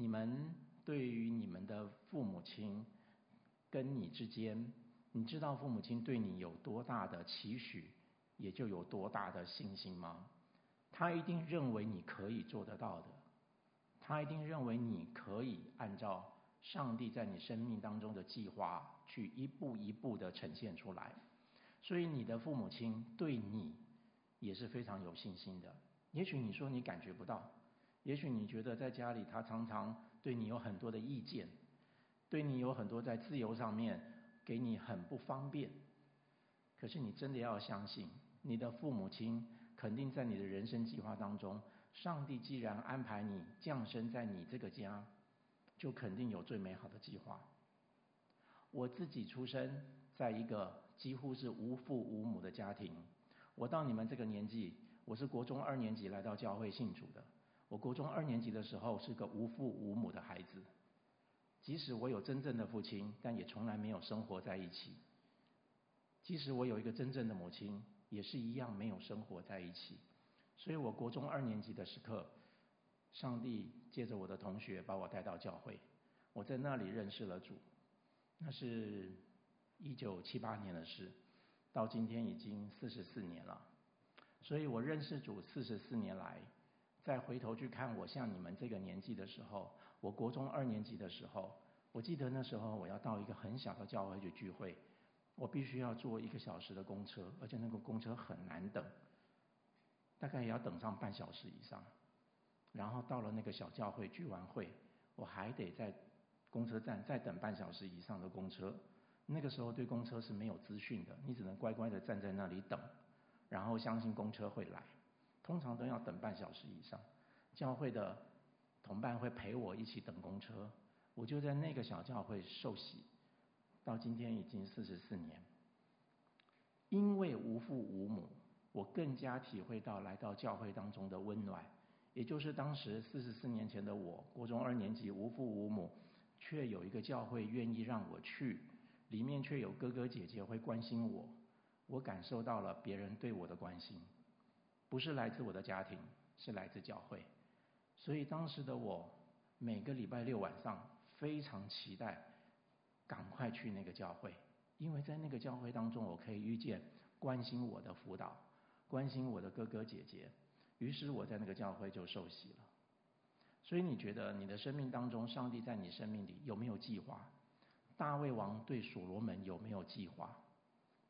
你们对于你们的父母亲跟你之间，你知道父母亲对你有多大的期许，也就有多大的信心吗？他一定认为你可以做得到的，他一定认为你可以按照上帝在你生命当中的计划去一步一步的呈现出来。所以你的父母亲对你也是非常有信心的。也许你说你感觉不到，也许你觉得在家里他常常对你有很多的意见，对你有很多在自由上面给你很不方便。可是你真的要相信，你的父母亲肯定在你的人生计划当中，上帝既然安排你降生在你这个家，就肯定有最美好的计划。我自己出生在一个几乎是无父无母的家庭，我到你们这个年纪，我是国中二年级来到教会信主的。我国中二年级的时候是个无父无母的孩子，即使我有真正的父亲，但也从来没有生活在一起。即使我有一个真正的母亲，也是一样没有生活在一起。所以我国中二年级的时刻，上帝借着我的同学把我带到教会，我在那里认识了主。那是一九七八年的事，到今天已经四十四年了。所以我认识主四十四年来，再回头去看我像你们这个年纪的时候，我国中二年级的时候，我记得那时候我要到一个很小的教会去聚会，我必须要坐一个小时的公车，而且那个公车很难等，大概也要等上半小时以上。然后到了那个小教会聚完会，我还得在公车站再等半小时以上的公车。那个时候对公车是没有资讯的，你只能乖乖的站在那里等。然后相信公车会来，通常都要等半小时以上。教会的同伴会陪我一起等公车，我就在那个小教会受洗，到今天已经四十四年。因为无父无母，我更加体会到来到教会当中的温暖。也就是当时四十四年前的我，国中二年级无父无母，却有一个教会愿意让我去，里面却有哥哥姐姐会关心我。我感受到了别人对我的关心，不是来自我的家庭，是来自教会。所以当时的我，每个礼拜六晚上非常期待赶快去那个教会，因为在那个教会当中，我可以遇见关心我的辅导、关心我的哥哥姐姐。于是我在那个教会就受洗了。所以你觉得你的生命当中，上帝在你生命里有没有计划？大卫王对所罗门有没有计划？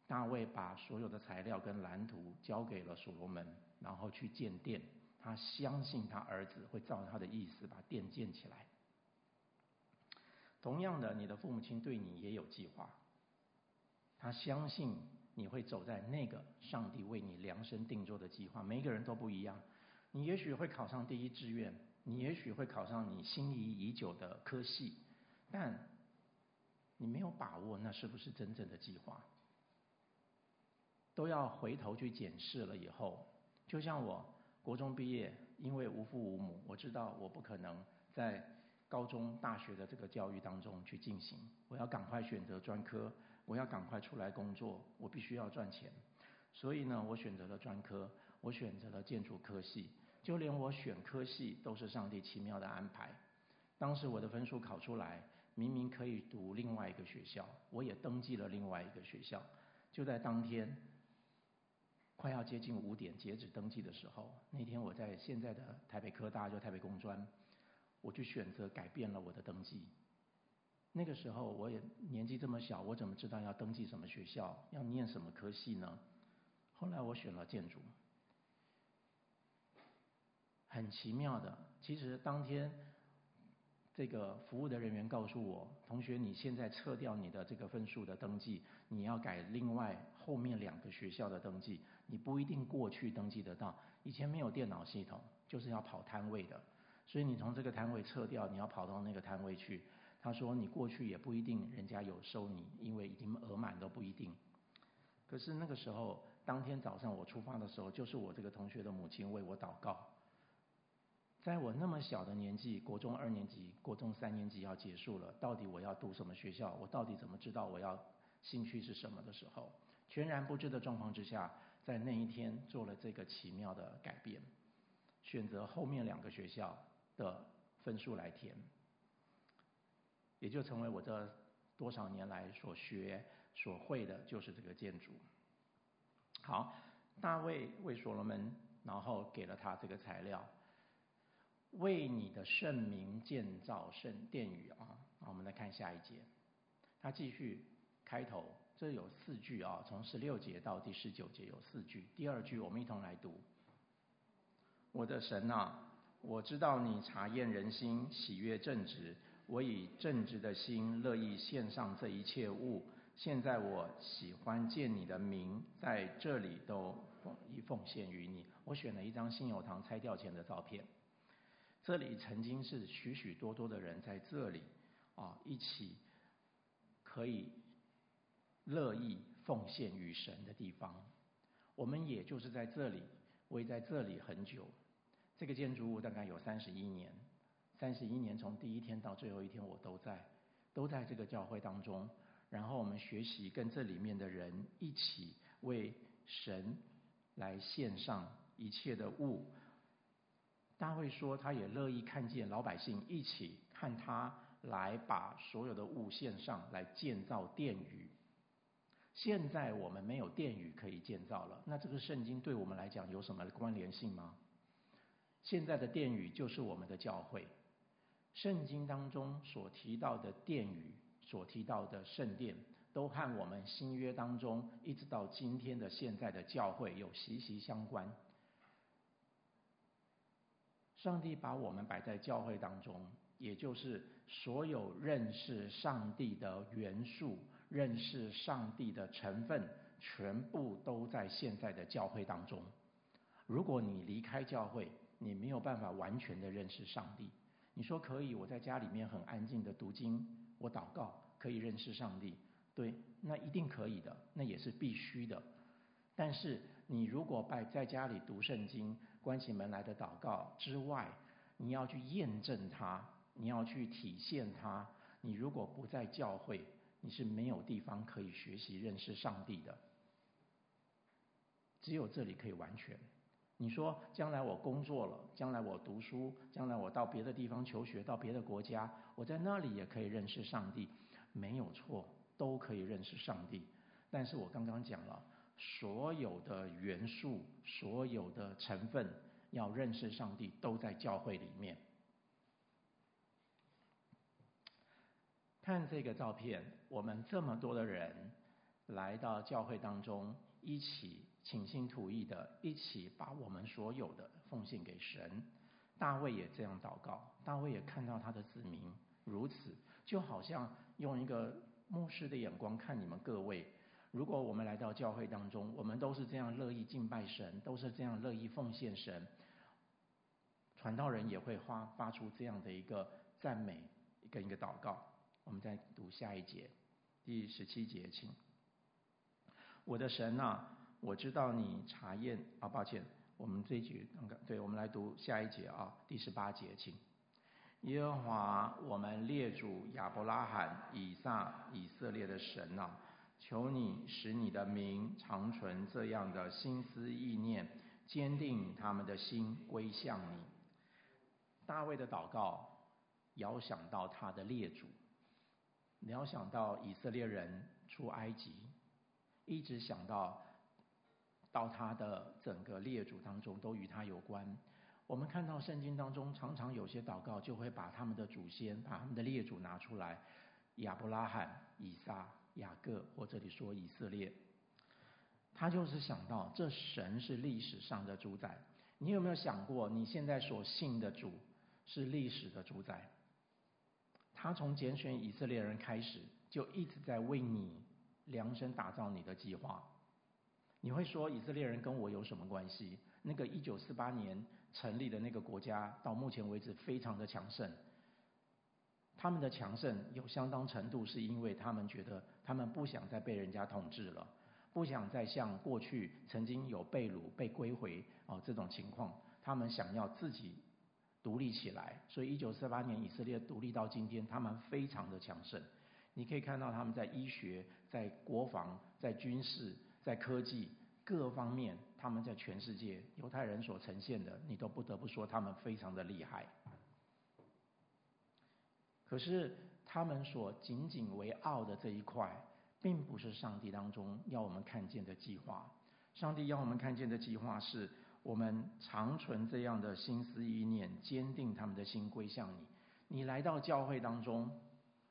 大卫把所有的材料跟蓝图交给了所罗门，然后去建殿。他相信他儿子会照他的意思把殿建起来。同样的，你的父母亲对你也有计划。他相信你会走在那个上帝为你量身定做的计划。每一个人都不一样。你也许会考上第一志愿，你也许会考上你心仪已久的科系，但你没有把握那是不是真正的计划。都要回头去检视了以后，就像我国中毕业，因为无父无母，我知道我不可能在高中、大学的这个教育当中去进行，我要赶快选择专科，我要赶快出来工作，我必须要赚钱，所以呢，我选择了专科，我选择了建筑科系，就连我选科系都是上帝奇妙的安排。当时我的分数考出来，明明可以读另外一个学校，我也登记了另外一个学校，就在当天。快要接近五点截止登记的时候，那天我在现在的台北科大，就台北工专，我就选择改变了我的登记。那个时候我也年纪这么小，我怎么知道要登记什么学校，要念什么科系呢？后来我选了建筑。很奇妙的，其实当天。这个服务的人员告诉我：“同学，你现在撤掉你的这个分数的登记，你要改另外后面两个学校的登记，你不一定过去登记得到。以前没有电脑系统，就是要跑摊位的，所以你从这个摊位撤掉，你要跑到那个摊位去。他说你过去也不一定人家有收你，因为已经额满都不一定。可是那个时候，当天早上我出发的时候，就是我这个同学的母亲为我祷告。”在我那么小的年纪，国中二年级、国中三年级要结束了，到底我要读什么学校？我到底怎么知道我要兴趣是什么的时候，全然不知的状况之下，在那一天做了这个奇妙的改变，选择后面两个学校的分数来填，也就成为我这多少年来所学所会的，就是这个建筑。好，大卫为所罗门，然后给了他这个材料，为你的圣名建造圣殿宇啊。我们来看下一节，他继续开头，这有四句啊，从十六节到第十九节有四句。第二句我们一同来读：我的神啊，我知道你查验人心，喜悦正直。我以正直的心乐意献上这一切物。现在我喜欢见你的名在这里都奉一奉献于你。我选了一张信友堂拆掉前的照片。这里曾经是许许多多的人在这里啊，一起可以乐意奉献于神的地方。我们也就是在这里，我也在这里很久。这个建筑物大概有三十一年。三十一年，从第一天到最后一天，我都在，都在这个教会当中。然后我们学习跟这里面的人一起为神来献上一切的物。大卫说，他也乐意看见老百姓一起看他来把所有的物献上来建造殿宇。现在我们没有殿宇可以建造了，那这个圣经对我们来讲有什么关联性吗？现在的殿宇就是我们的教会。圣经当中所提到的殿宇，所提到的圣殿，都和我们新约当中一直到今天的现在的教会有息息相关。上帝把我们摆在教会当中，也就是所有认识上帝的元素、认识上帝的成分，全部都在现在的教会当中。如果你离开教会，你没有办法完全的认识上帝。你说可以，我在家里面很安静的读经，我祷告可以认识上帝，对，那一定可以的，那也是必须的。但是你如果在在家里读圣经、关起门来的祷告之外，你要去验证它，你要去体现它。你如果不在教会，你是没有地方可以学习认识上帝的。只有这里可以完全。你说将来我工作了，将来我读书，将来我到别的地方求学，到别的国家，我在那里也可以认识上帝，没有错，都可以认识上帝。但是我刚刚讲了，所有的元素，所有的成分，要认识上帝，都在教会里面。看这个照片，我们这么多的人来到教会当中，一起。倾心吐意的，一起把我们所有的奉献给神。大卫也这样祷告，大卫也看到他的子民如此，就好像用一个牧师的眼光看你们各位。如果我们来到教会当中，我们都是这样乐意敬拜神，都是这样乐意奉献神，传道人也会发发出这样的一个赞美跟一个祷告。我们再读下一节，第十七节，请。我的神啊。我知道你查验啊，抱歉，我们这一句，对，我们来读下一节啊，第十八节，请。耶和华，我们列祖亚伯拉罕、以撒、以色列的神啊，求你使你的名长存这样的心思意念，坚定他们的心归向你。大卫的祷告，遥想到他的列祖，遥想到以色列人出埃及，一直想到。到他的整个列祖当中都与他有关。我们看到圣经当中常常有些祷告就会把他们的祖先、把他们的列祖拿出来，亚伯拉罕、以撒、雅各，或这里说以色列。他就是想到这神是历史上的主宰。你有没有想过，你现在所信的主是历史的主宰？他从拣选以色列人开始，就一直在为你量身打造你的计划。你会说以色列人跟我有什么关系？那个一九四八年成立的那个国家，到目前为止非常的强盛。他们的强盛有相当程度是因为他们觉得他们不想再被人家统治了，不想再像过去曾经有被掳、被归回哦这种情况，他们想要自己独立起来。所以一九四八年以色列独立到今天，他们非常的强盛。你可以看到他们在医学、在国防、在军事。在科技各方面，他们在全世界犹太人所呈现的，你都不得不说他们非常的厉害。可是他们所仅仅为傲的这一块，并不是上帝当中要我们看见的计划。上帝要我们看见的计划是，我们长存这样的心思意念，坚定他们的心归向你。你来到教会当中，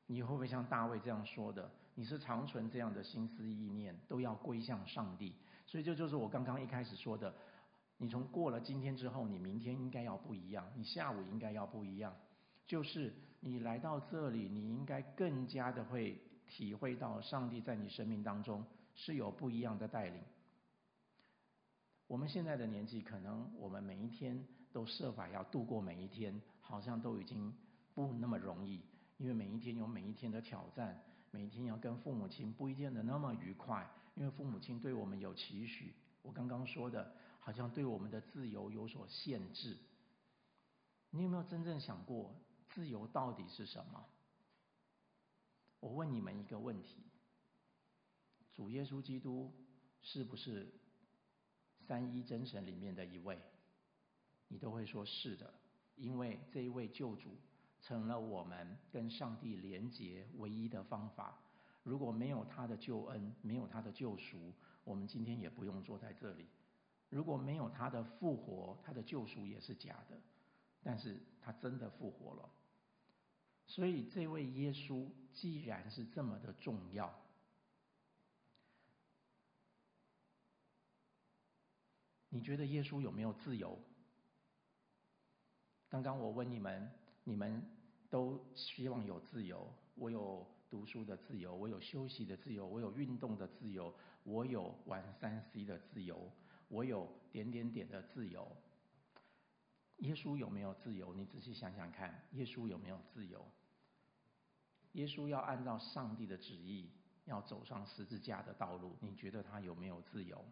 你会不会像大卫这样说的？你是长存这样的心思意念，都要归向上帝。所以这就是我刚刚一开始说的。你从过了今天之后，你明天应该要不一样，你下午应该要不一样。就是你来到这里，你应该更加的会体会到上帝在你生命当中是有不一样的带领。我们现在的年纪，可能我们每一天都设法要度过每一天，好像都已经不那么容易，因为每一天有每一天的挑战，每一天要跟父母亲不一定的那么愉快，因为父母亲对我们有期许。我刚刚说的。好像对我们的自由有所限制。你有没有真正想过，自由到底是什么？我问你们一个问题：主耶稣基督是不是三一真神里面的一位？你都会说是的，因为这一位救主成了我们跟上帝连结唯一的方法。如果没有他的救恩，没有他的救赎，我们今天也不用坐在这里。如果没有他的复活，他的救赎也是假的。但是他真的复活了，所以这位耶稣既然是这么的重要，你觉得耶稣有没有自由？刚刚我问你们，你们都希望有自由。我有读书的自由，我有休息的自由，我有运动的自由，我有玩三 C 的自由。我有点点点的自由，耶稣有没有自由？你仔细想想看，耶稣有没有自由？耶稣要按照上帝的旨意，要走上十字架的道路，你觉得他有没有自由？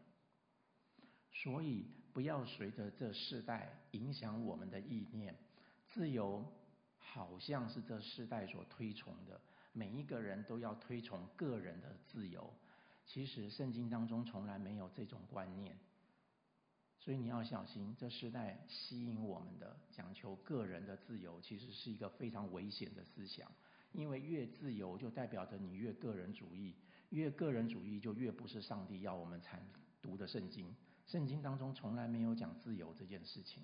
所以不要随着这世代影响我们的意念，自由好像是这世代所推崇的，每一个人都要推崇个人的自由，其实圣经当中从来没有这种观念。所以你要小心，这时代吸引我们的讲求个人的自由，其实是一个非常危险的思想。因为越自由，就代表着你越个人主义；越个人主义，就越不是上帝要我们阐读的圣经。圣经当中从来没有讲自由这件事情。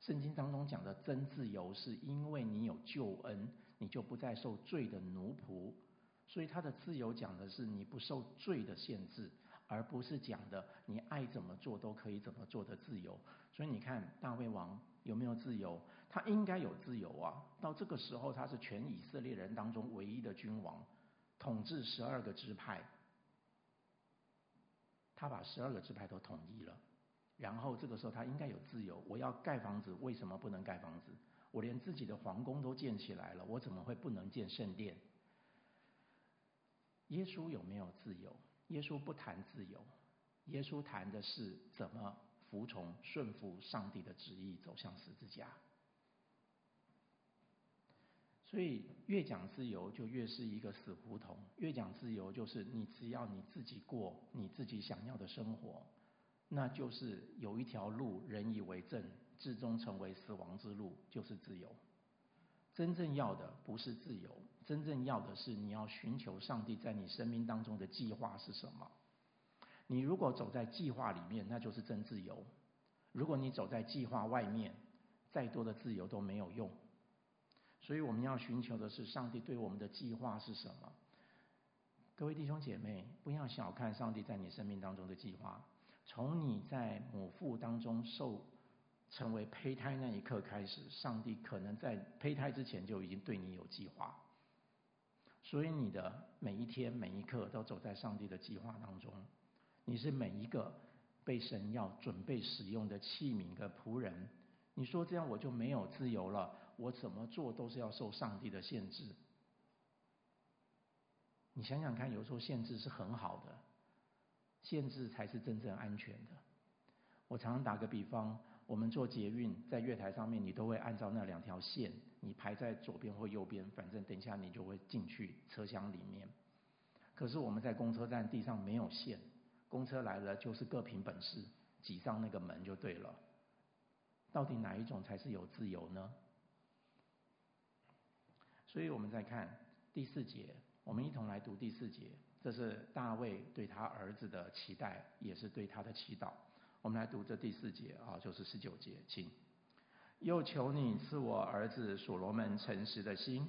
圣经当中讲的真自由，是因为你有救恩，你就不再受罪的奴仆。所以他的自由讲的是你不受罪的限制。而不是讲的你爱怎么做都可以怎么做的自由。所以你看大卫王有没有自由？他应该有自由啊！到这个时候他是全以色列人当中唯一的君王，统治十二个支派，他把十二个支派都统一了。然后这个时候他应该有自由。我要盖房子，为什么不能盖房子？我连自己的皇宫都建起来了，我怎么会不能建圣殿？耶稣有没有自由？耶稣不谈自由，耶稣谈的是怎么服从、顺服上帝的旨意，走向十字架。所以越讲自由，就越是一个死胡同；越讲自由，就是你只要你自己过你自己想要的生活，那就是有一条路，人以为正，至终成为死亡之路，就是自由。真正要的不是自由。真正要的是，你要寻求上帝在你生命当中的计划是什么？你如果走在计划里面，那就是真自由；如果你走在计划外面，再多的自由都没有用。所以我们要寻求的是上帝对我们的计划是什么？各位弟兄姐妹，不要小看上帝在你生命当中的计划。从你在母腹当中受成为胚胎那一刻开始，上帝可能在胚胎之前就已经对你有计划。所以你的每一天每一刻都走在上帝的计划当中，你是每一个被神要准备使用的器皿的仆人。你说这样我就没有自由了，我怎么做都是要受上帝的限制。你想想看，有时候限制是很好的，限制才是真正安全的。我常常打个比方。我们坐捷运，在月台上面，你都会按照那两条线，你排在左边或右边，反正等一下你就会进去车厢里面。可是我们在公车站地上没有线，公车来了就是各凭本事，挤上那个门就对了。到底哪一种才是有自由呢？所以我们再看第四节，我们一同来读第四节。这是大卫对他儿子的期待，也是对他的祈祷。我们来读这第四节啊，就是十九节，请。又求你赐我儿子所罗门诚实的心，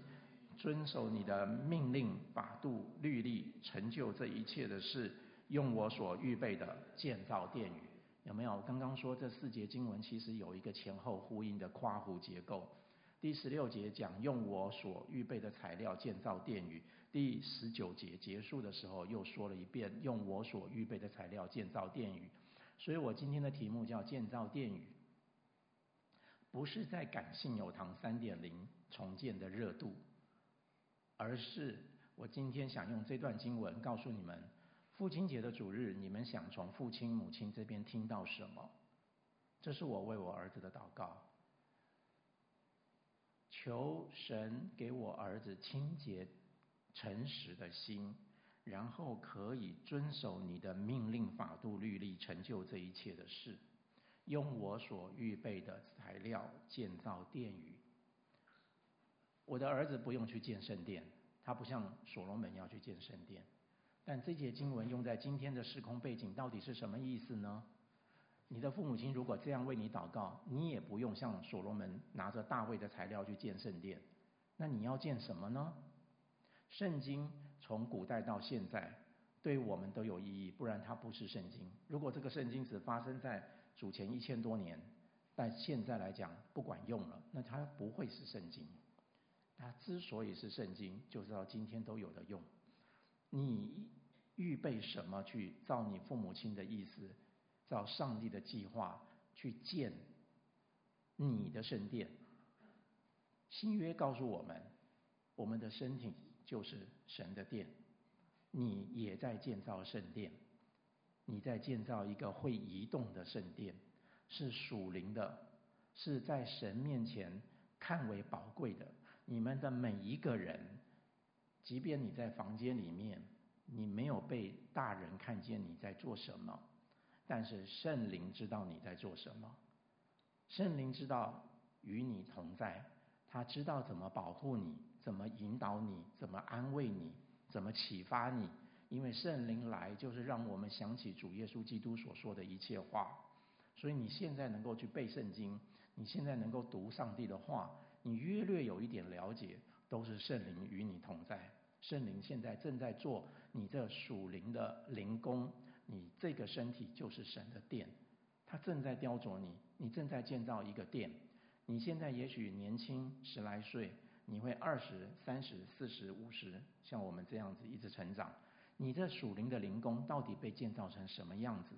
遵守你的命令、法度、律例，成就这一切的事，用我所预备的建造殿宇。有没有？刚刚说这四节经文其实有一个前后呼应的括弧结构。第十六节讲用我所预备的材料建造殿宇。第十九节结束的时候，又说了一遍，用我所预备的材料建造殿宇。所以我今天的题目叫建造殿宇，不是在感性有堂三点零重建的热度，而是我今天想用这段经文告诉你们，父亲节的主日，你们想从父亲母亲这边听到什么？这是我为我儿子的祷告，求神给我儿子清洁。诚实的心，然后可以遵守你的命令、法度、律例，成就这一切的事。用我所预备的材料建造殿宇。我的儿子不用去建圣殿，他不像所罗门要去建圣殿。但这节经文用在今天的时空背景，到底是什么意思呢？你的父母亲如果这样为你祷告，你也不用像所罗门拿着大卫的材料去建圣殿。那你要建什么呢？圣经从古代到现在，对我们都有意义，不然它不是圣经。如果这个圣经只发生在主前一千多年，但现在来讲不管用了，那它不会是圣经。它之所以是圣经，就是到今天都有的用。你预备什么去照你父母亲的意思，照上帝的计划去建你的圣殿？新约告诉我们，我们的身体。就是神的殿，你也在建造圣殿，你在建造一个会移动的圣殿，是属灵的，是在神面前看为宝贵的。你们的每一个人，即便你在房间里面，你没有被大人看见你在做什么，但是圣灵知道你在做什么，圣灵知道与你同在，他知道怎么保护你。怎么引导你？怎么安慰你？怎么启发你？因为圣灵来就是让我们想起主耶稣基督所说的一切话。所以你现在能够去背圣经，你现在能够读上帝的话，你约略有一点了解，都是圣灵与你同在。圣灵现在正在做你这属灵的灵工，你这个身体就是神的殿，他正在雕琢你，你正在建造一个殿。你现在也许年轻十来岁。你会二十三十四十五十，像我们这样子一直成长。你这属灵的灵宫到底被建造成什么样子？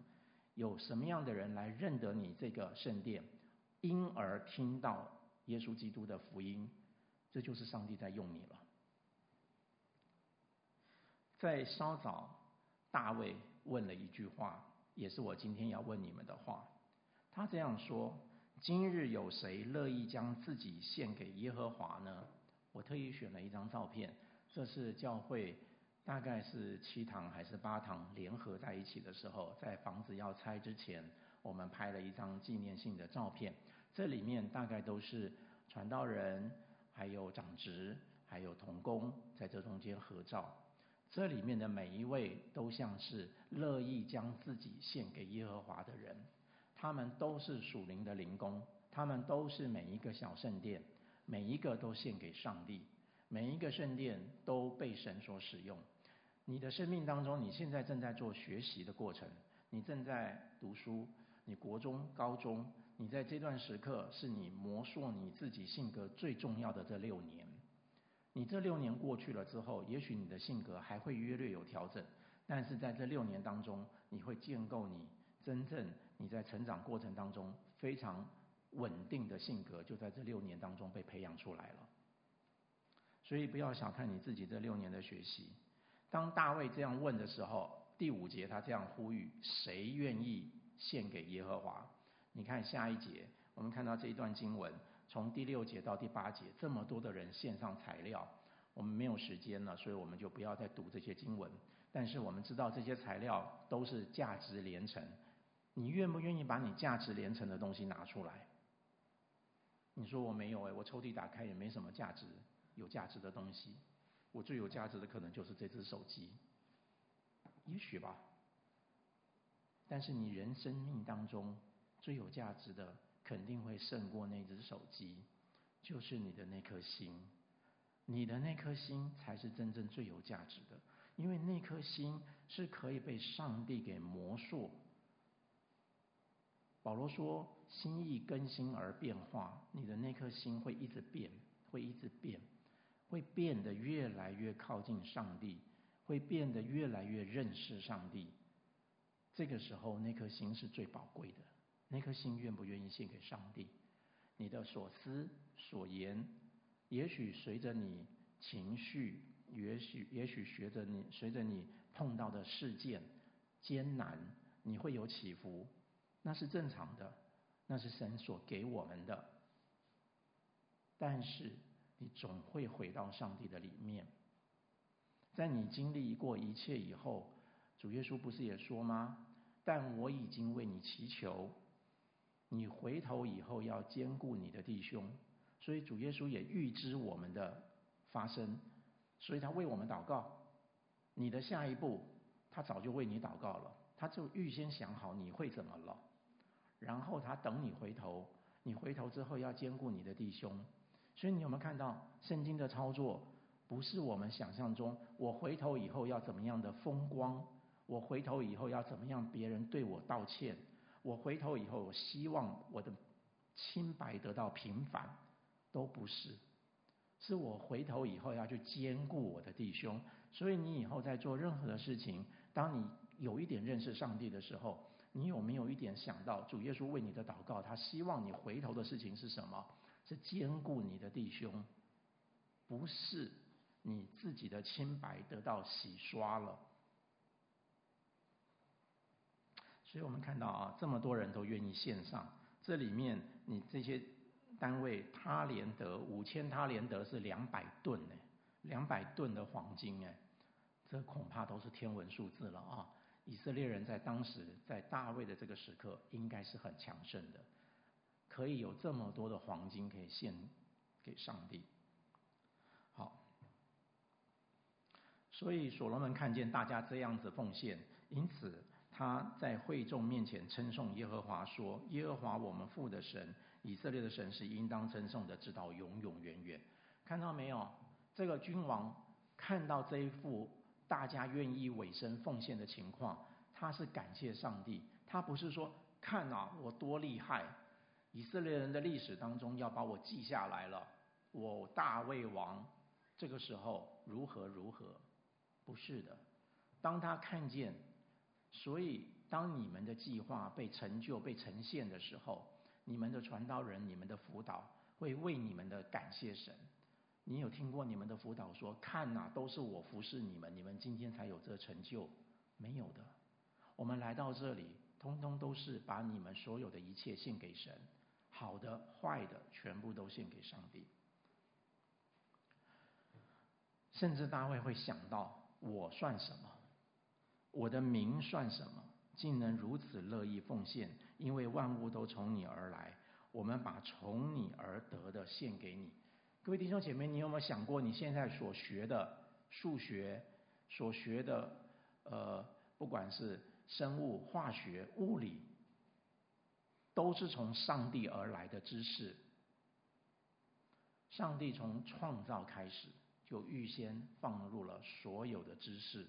有什么样的人来认得你这个圣殿，因而听到耶稣基督的福音？这就是上帝在用你了。在稍早，大卫问了一句话，也是我今天要问你们的话。他这样说：“今日有谁乐意将自己献给耶和华呢？”我特意选了一张照片，这是教会大概是七堂还是八堂联合在一起的时候，在房子要拆之前，我们拍了一张纪念性的照片。这里面大概都是传道人，还有长执，还有童工在这中间合照。这里面的每一位都像是乐意将自己献给耶和华的人，他们都是属灵的灵工，他们都是每一个小圣殿。每一个都献给上帝，每一个圣殿都被神所使用。你的生命当中，你现在正在做学习的过程，你正在读书，你国中、高中，你在这段时刻是你磨塑你自己性格最重要的这六年。你这六年过去了之后，也许你的性格还会约略有调整，但是在这六年当中，你会建构你真正你在成长过程当中非常。稳定的性格就在这六年当中被培养出来了，所以不要小看你自己这六年的学习。当大卫这样问的时候，第五节他这样呼吁：谁愿意献给耶和华？你看下一节，我们看到这一段经文，从第六节到第八节，这么多的人献上材料，我们没有时间了，所以我们就不要再读这些经文。但是我们知道这些材料都是价值连城，你愿不愿意把你价值连城的东西拿出来？你说我没有哎，我抽屉打开也没什么价值，有价值的东西。我最有价值的可能就是这只手机，也许吧。但是你人生命当中最有价值的，肯定会胜过那只手机，就是你的那颗心。你的那颗心才是真正最有价值的，因为那颗心是可以被上帝给磨塑。保罗说：“心意更新而变化，你的那颗心会一直变，会一直变，会变得越来越靠近上帝，会变得越来越认识上帝。这个时候，那颗心是最宝贵的。那颗心愿不愿意献给上帝？你的所思所言。”也许随着你情绪，也许也许随着你随着你碰到的事件艰难，你会有起伏，那是正常的，那是神所给我们的。但是你总会回到上帝的里面，在你经历过一切以后，主耶稣不是也说吗？但我已经为你祈求，你回头以后要兼顾你的弟兄。所以主耶稣也预知我们的发生，所以他为我们祷告。你的下一步，他早就为你祷告了，他就预先想好你会怎么了，然后他等你回头，你回头之后要兼顾你的弟兄。所以你有没有看到圣经的操作？不是我们想象中，我回头以后要怎么样的风光，我回头以后要怎么样别人对我道歉，我回头以后我希望我的清白得到平反。都不是，是我回头以后要去兼顾我的弟兄。所以你以后在做任何的事情，当你有一点认识上帝的时候，你有没有一点想到主耶稣为你的祷告？他希望你回头的事情是什么？是兼顾你的弟兄，不是你自己的清白得到洗刷了。所以我们看到啊，这么多人都愿意献上，这里面你这些。单位他连得五千他连得是两百吨呢，两百吨的黄金哎，这恐怕都是天文数字了啊！以色列人在当时在大卫的这个时刻，应该是很强盛的，可以有这么多的黄金可以献给上帝。好，所以所罗门看见大家这样子奉献，因此他在会众面前称颂耶和华说：“耶和华我们父的神。”以色列的神是应当称颂的，直到永永远远。看到没有？这个君王看到这一幅大家愿意委身奉献的情况，他是感谢上帝。他不是说看啊，我多厉害！以色列人的历史当中要把我记下来了。我大卫王这个时候如何如何？不是的。当他看见，所以当你们的计划被成就、被呈现的时候。你们的传道人、你们的辅导会为你们的感谢神。你有听过你们的辅导说：“看呐，都是我服侍你们，你们今天才有这成就。”没有的。我们来到这里，通通都是把你们所有的一切献给神，好的、坏的，全部都献给上帝。甚至大卫会想到：我算什么？我的名算什么？竟能如此乐意奉献？因为万物都从你而来，我们把从你而得的献给你。各位弟兄姐妹，你有没有想过，你现在所学的数学、所学的呃，不管是生物、化学、物理，都是从上帝而来的知识。上帝从创造开始就预先放入了所有的知识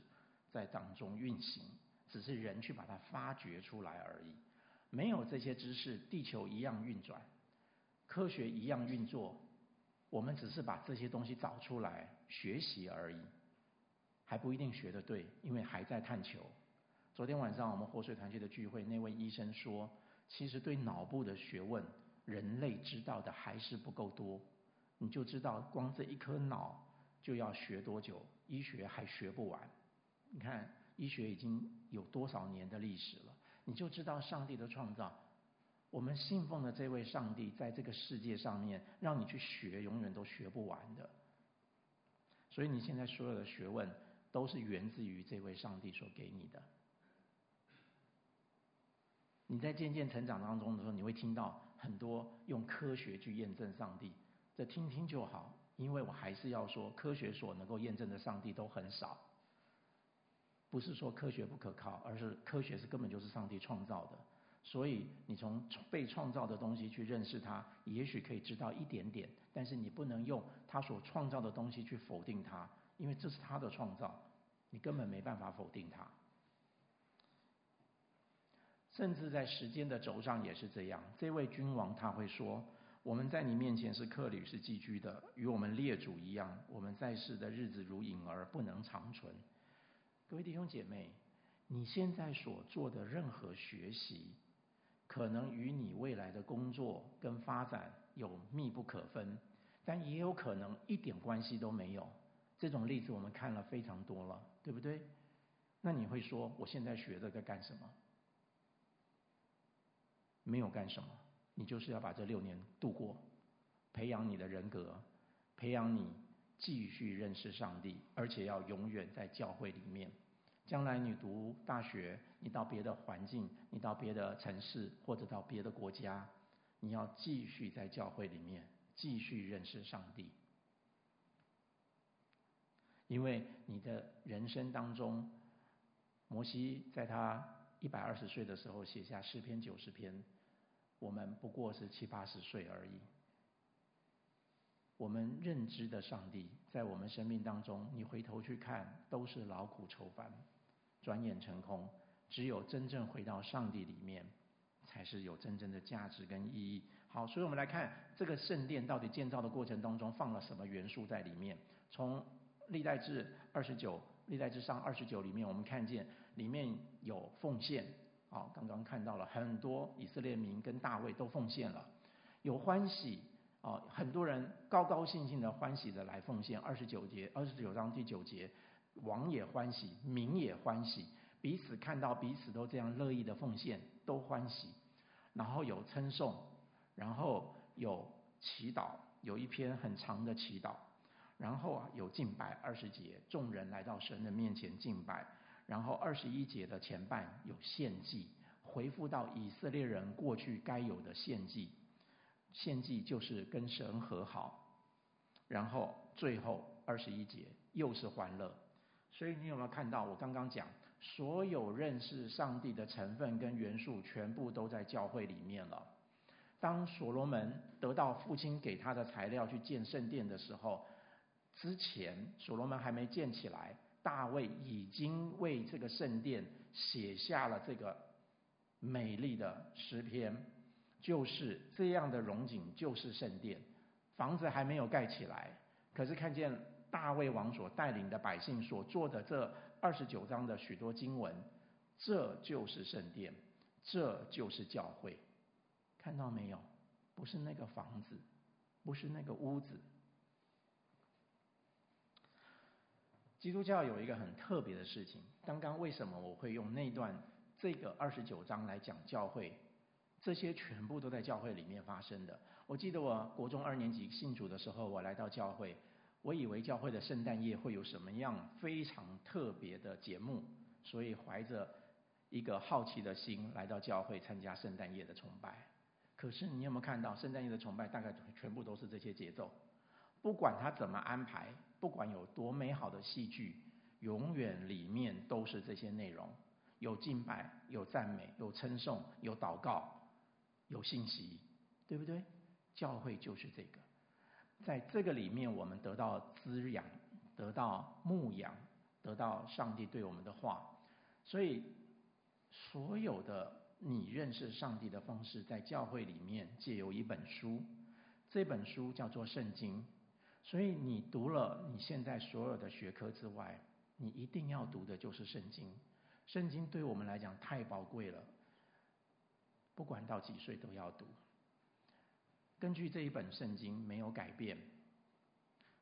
在当中运行，只是人去把它发掘出来而已。没有这些知识，地球一样运转，科学一样运作。我们只是把这些东西找出来学习而已，还不一定学得对，因为还在探求。昨天晚上我们活水团契的聚会，那位医生说，其实对脑部的学问，人类知道的还是不够多。你就知道，光这一颗脑就要学多久，医学还学不完。你看，医学已经有多少年的历史了？你就知道上帝的创造，我们信奉的这位上帝，在这个世界上面，让你去学，永远都学不完的。所以你现在所有的学问，都是源自于这位上帝所给你的。你在渐渐成长当中的时候，你会听到很多用科学去验证上帝，这听听就好，因为我还是要说，科学所能够验证的上帝都很少。不是说科学不可靠，而是科学是根本就是上帝创造的。所以你从被创造的东西去认识它，也许可以知道一点点，但是你不能用他所创造的东西去否定它，因为这是他的创造，你根本没办法否定它。甚至在时间的轴上也是这样。这位君王他会说：“我们在你面前是客旅，是寄居的，与我们列祖一样。我们在世的日子如影儿，不能长存。”各位弟兄姐妹，你现在所做的任何学习，可能与你未来的工作跟发展有密不可分，但也有可能一点关系都没有。这种例子我们看了非常多了，对不对？那你会说：“我现在学这个干什么？”没有干什么，你就是要把这六年度过，培养你的人格，培养你继续认识上帝，而且要永远在教会里面。将来你读大学，你到别的环境，你到别的城市或者到别的国家，你要继续在教会里面继续认识上帝，因为你的人生当中，摩西在他一百二十岁的时候写下诗篇九十篇。我们不过是七八十岁而已。我们认知的上帝，在我们生命当中，你回头去看，都是劳苦愁烦，转眼成空。只有真正回到上帝里面，才是有真正的价值跟意义。好，所以我们来看这个圣殿到底建造的过程当中放了什么元素在里面。从历代志二十九、历代志上二十九里面，我们看见里面有奉献。好，刚刚看到了很多以色列民跟大卫都奉献了，有欢喜啊，很多人高高兴兴的欢喜的来奉献。二十九节，二十九章第九节，王也欢喜，民也欢喜，彼此看到彼此都这样乐意的奉献，都欢喜。然后有称颂，然后有祈祷，有一篇很长的祈祷，然后啊有敬拜，二十节，众人来到神的面前敬拜。然后二十一节的前半有献祭，回复到以色列人过去该有的献祭，献祭就是跟神和好。然后最后二十一节又是欢乐，所以你有没有看到我刚刚讲，所有认识上帝的成分跟元素全部都在教会里面了。当所罗门得到父亲给他的材料去建圣殿的时候，之前所罗门还没建起来。大卫已经为这个圣殿写下了这个美丽的诗篇，就是这样的荣景，就是圣殿。房子还没有盖起来，可是看见大卫王所带领的百姓所做的这二十九章的许多经文，这就是圣殿，这就是教会。看到没有？不是那个房子，不是那个屋子。基督教有一个很特别的事情。刚刚为什么我会用那段这个二十九章来讲教会？这些全部都在教会里面发生的。我记得我国中二年级信主的时候，我来到教会，我以为教会的圣诞夜会有什么样非常特别的节目，所以怀着一个好奇的心来到教会参加圣诞夜的崇拜。可是你有没有看到圣诞夜的崇拜大概全部都是这些节奏？不管他怎么安排。不管有多美好的戏剧，永远里面都是这些内容：有敬拜，有赞美，有称颂，有祷告，有信息，对不对？教会就是这个，在这个里面，我们得到滋养，得到牧养，得到上帝对我们的话。所以，所有的你认识上帝的方式，在教会里面借由一本书，这本书叫做《圣经》。所以你读了你现在所有的学科之外，你一定要读的就是圣经。圣经对我们来讲太宝贵了，不管到几岁都要读。根据这一本圣经没有改变，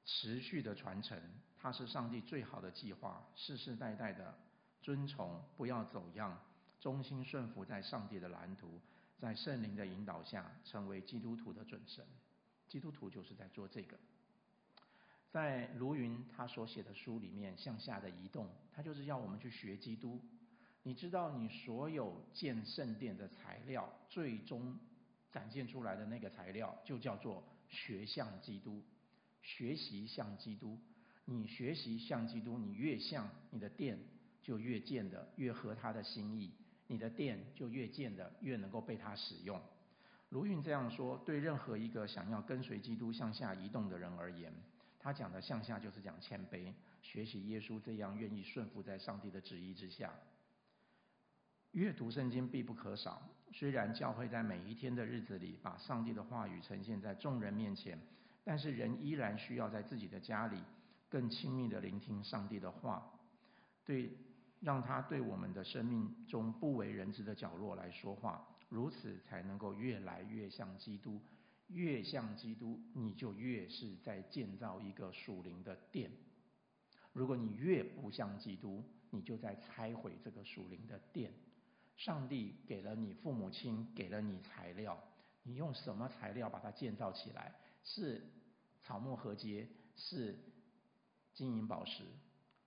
持续的传承，它是上帝最好的计划，世世代代的遵从，不要走样，忠心顺服在上帝的蓝图，在圣灵的引导下，成为基督徒的准绳。基督徒就是在做这个。在卢云他所写的书里面向下的移动，他就是要我们去学基督。你知道，你所有建圣殿的材料，最终展现出来的那个材料，就叫做学像基督。学习像基督。你学习像基督，你越像，你的殿就越建的越合他的心意，你的殿就越建的越能够被他使用。卢云这样说，对任何一个想要跟随基督向下移动的人而言，他讲的向下就是讲谦卑，学习耶稣这样愿意顺服在上帝的旨意之下。阅读圣经必不可少，虽然教会在每一天的日子里把上帝的话语呈现在众人面前，但是人依然需要在自己的家里更亲密的聆听上帝的话，对，让他对我们的生命中不为人知的角落来说话。如此才能够越来越像基督，越像基督，你就越是在建造一个属灵的殿。如果你越不像基督，你就在拆毁这个属灵的殿。上帝给了你父母亲，给了你材料，你用什么材料把它建造起来？是草木禾秸，是金银宝石。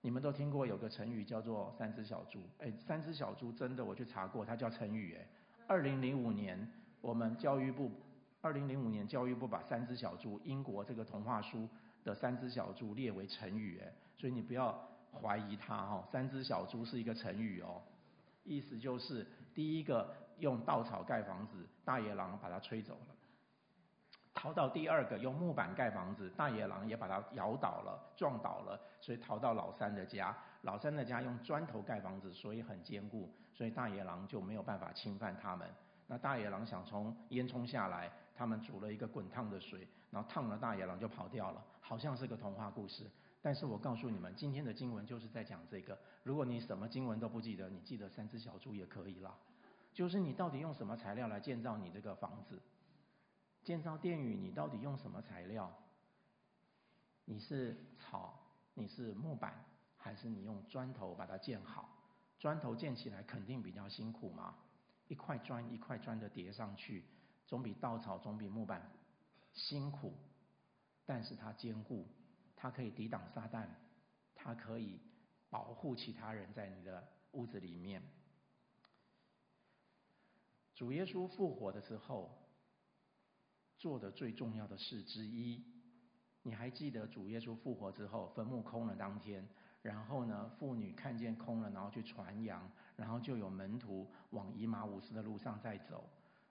你们都听过有个成语叫做“三只小猪”。哎，三只小猪真的，我去查过，它叫成语。哎。二零零五年，我们教育部，二零零五年教育部把三只小猪，英国这个童话书的三只小猪列为成语，哎，所以你不要怀疑它哈，三只小猪是一个成语哦，意思就是第一个用稻草盖房子，大野狼把它吹走了，逃到第二个用木板盖房子，大野狼也把它摇倒了，撞倒了，所以逃到老三的家，老三的家用砖头盖房子，所以很坚固。所以大野狼就没有办法侵犯他们。那大野狼想从烟囱下来，他们煮了一个滚烫的水，然后烫了大野狼就跑掉了，好像是个童话故事。但是我告诉你们，今天的经文就是在讲这个。如果你什么经文都不记得，你记得三只小猪也可以啦。就是你到底用什么材料来建造你这个房子？建造殿宇，你到底用什么材料？你是草，你是木板，还是你用砖头把它建好？砖头建起来肯定比较辛苦嘛，一块砖一块砖的叠上去，总比稻草总比木板辛苦，但是它坚固，它可以抵挡撒旦，它可以保护其他人在你的屋子里面。主耶稣复活的时候做的最重要的事之一，你还记得主耶稣复活之后坟墓空了当天？然后呢，妇女看见空了，然后去传扬，然后就有门徒往以马五斯的路上在走。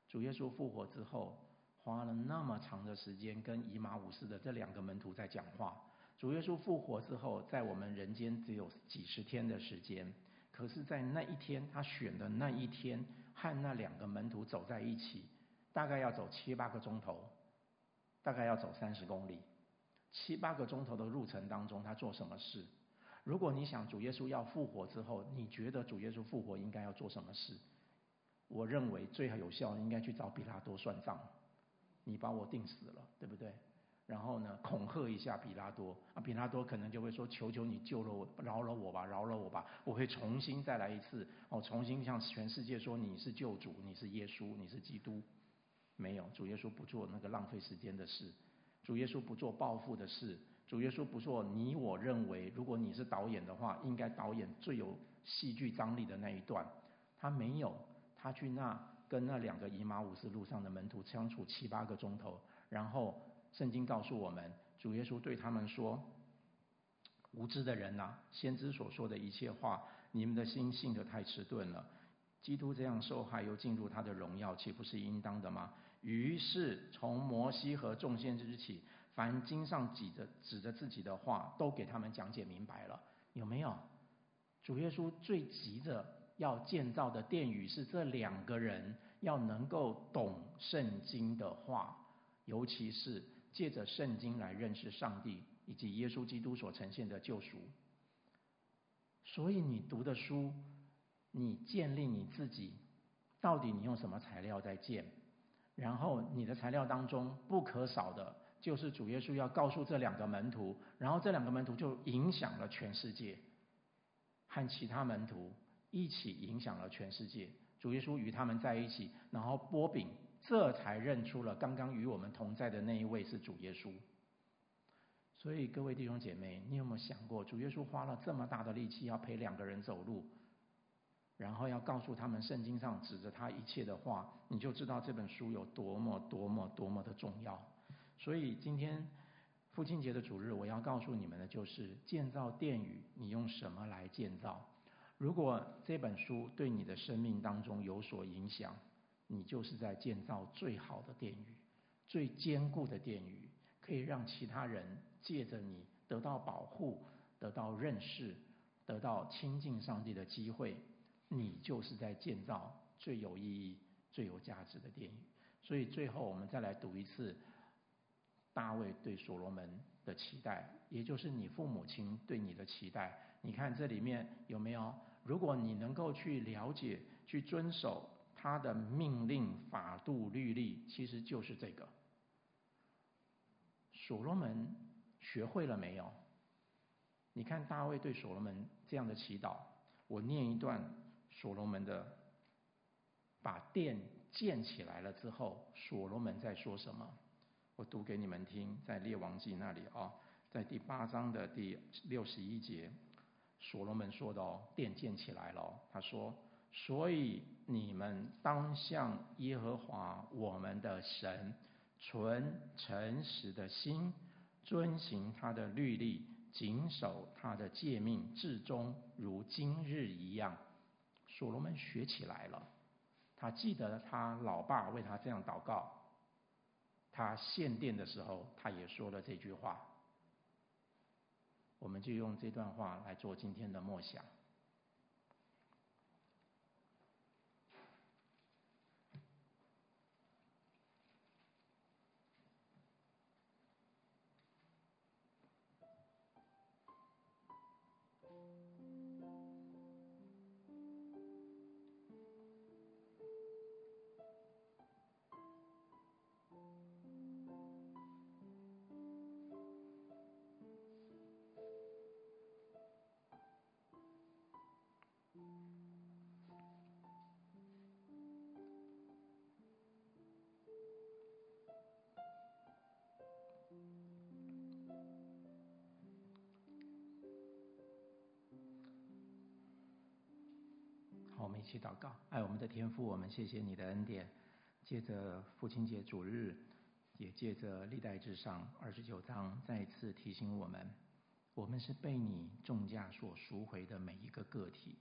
主耶稣复活之后，花了那么长的时间跟以马五斯的这两个门徒在讲话。主耶稣复活之后，在我们人间只有几十天的时间，可是，在那一天，他选的那一天，和那两个门徒走在一起，大概要走七八个钟头，大概要走三十公里，七八个钟头的路程当中，他做什么事？如果你想主耶稣要复活之后，你觉得主耶稣复活应该要做什么事？我认为最有效应该去找比拉多算账。你把我钉死了，对不对？然后呢，恐吓一下比拉多，啊，比拉多可能就会说：“求求你救了我，饶了我吧，饶了我吧，我会重新再来一次，哦，重新向全世界说你是救主，你是耶稣，你是基督。”没有，主耶稣不做那个浪费时间的事，主耶稣不做报复的事。主耶稣不做你我认为，如果你是导演的话，应该导演最有戏剧张力的那一段。他没有，他去那跟那两个姨妈五十路上的门徒相处七八个钟头，然后圣经告诉我们，主耶稣对他们说：“无知的人呐，先知所说的一切话，你们的心信得太迟钝了。基督这样受害又进入他的荣耀，岂不是应当的吗？”于是从摩西和众先知起。凡经上指着指着自己的话，都给他们讲解明白了，有没有？主耶稣最急着要建造的殿宇是这两个人要能够懂圣经的话，尤其是借着圣经来认识上帝以及耶稣基督所呈现的救赎。所以你读的书，你建立你自己，到底你用什么材料在建？然后你的材料当中不可少的。就是主耶稣要告诉这两个门徒，然后这两个门徒就影响了全世界，和其他门徒一起影响了全世界。主耶稣与他们在一起，然后波饼，这才认出了刚刚与我们同在的那一位是主耶稣。所以各位弟兄姐妹，你有没有想过，主耶稣花了这么大的力气要陪两个人走路，然后要告诉他们圣经上指着他一切的话，你就知道这本书有多么多么多么的重要。所以今天父亲节的主日，我要告诉你们的就是建造殿宇，你用什么来建造？如果这本书对你的生命当中有所影响，你就是在建造最好的殿宇，最坚固的殿宇，可以让其他人借着你得到保护、得到认识、得到亲近上帝的机会。你就是在建造最有意义、最有价值的殿宇。所以最后，我们再来读一次大卫对所罗门的期待，也就是你父母亲对你的期待。你看这里面有没有？如果你能够去了解、去遵守他的命令、法度、律例，其实就是这个。所罗门学会了没有？你看大卫对所罗门这样的祈祷，我念一段所罗门的，把殿建起来了之后，所罗门在说什么？我读给你们听，在列王记那里啊，在第八章的第六十一节，所罗门说的哦，殿建起来了，他说：所以你们当向耶和华我们的神存诚实的心，遵行他的律例，谨守他的诫命，至终如今日一样。所罗门学起来了。他记得他老爸为他这样祷告，他献殿的时候，他也说了这句话。我们就用这段话来做今天的默想。一起祷告。爱我们的天父，我们谢谢你的恩典。借着父亲节主日，也借着历代志上二十九章，再次提醒我们，我们是被你重价所赎回的每一个个体。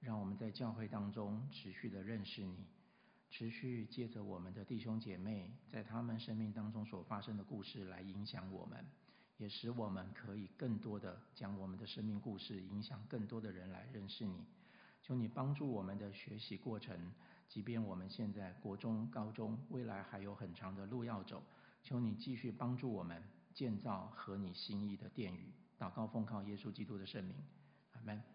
让我们在教会当中持续的认识你，持续借着我们的弟兄姐妹在他们生命当中所发生的故事来影响我们，也使我们可以更多的将我们的生命故事影响更多的人来认识你。求你帮助我们的学习过程，即便我们现在国中、高中，未来还有很长的路要走。求你继续帮助我们建造合你心意的殿宇。祷告奉靠耶稣基督的圣名，阿门。